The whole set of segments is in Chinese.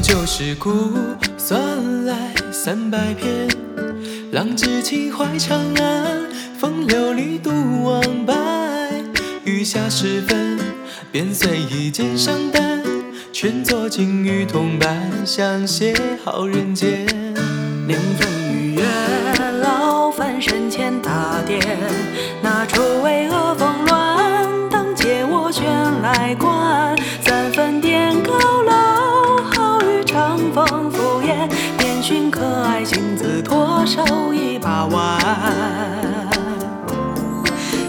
旧事故，算来三百篇。浪迹情怀长安，风流里度往白。雨下时分，便随意肩上担，劝作金玉铜板，相携好人间。两分玉月，劳烦身前大殿，那出巍峨峰峦，当借我悬来观。可爱星子，托手一把玩。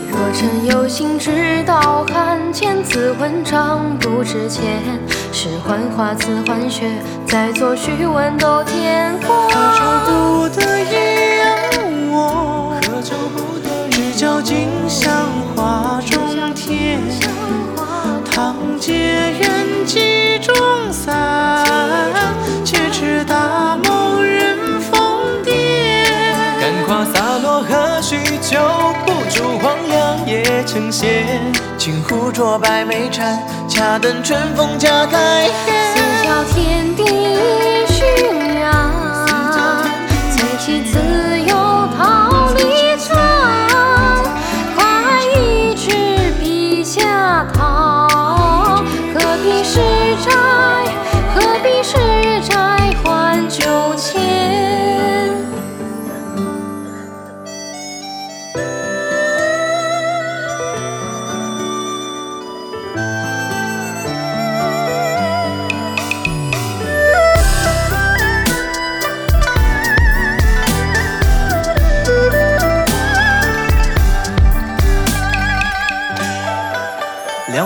若真有心知道汉，千字文章不值钱。是幻花似幻雪，在作虚文都天荒。何愁不得已让我，何愁不得只教今香花中天。堂阶人迹夜成仙。镜湖酌百媚禅，恰等春风加开。四角天地熏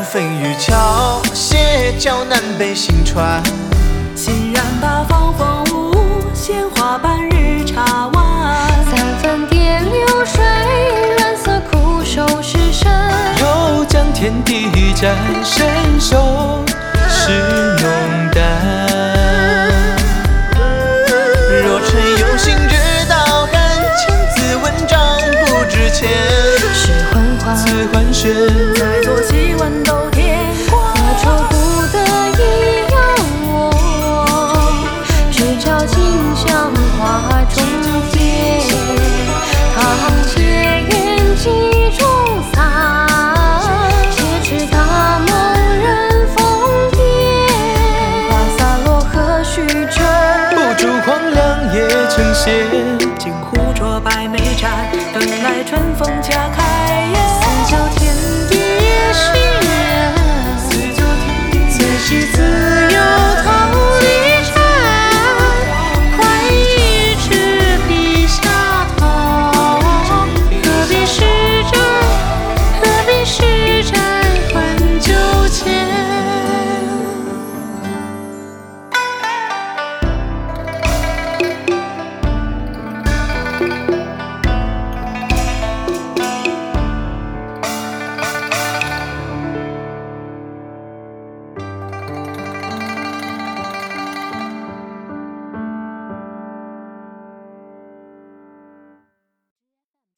两分玉桥，斜桥南北行船。欣然八方风物，鲜花伴日茶碗。三分点流水，蓝色枯守是身。又将天地占，伸手是浓缠，等来春风恰开宴。四九天地也许愿，天地也愿。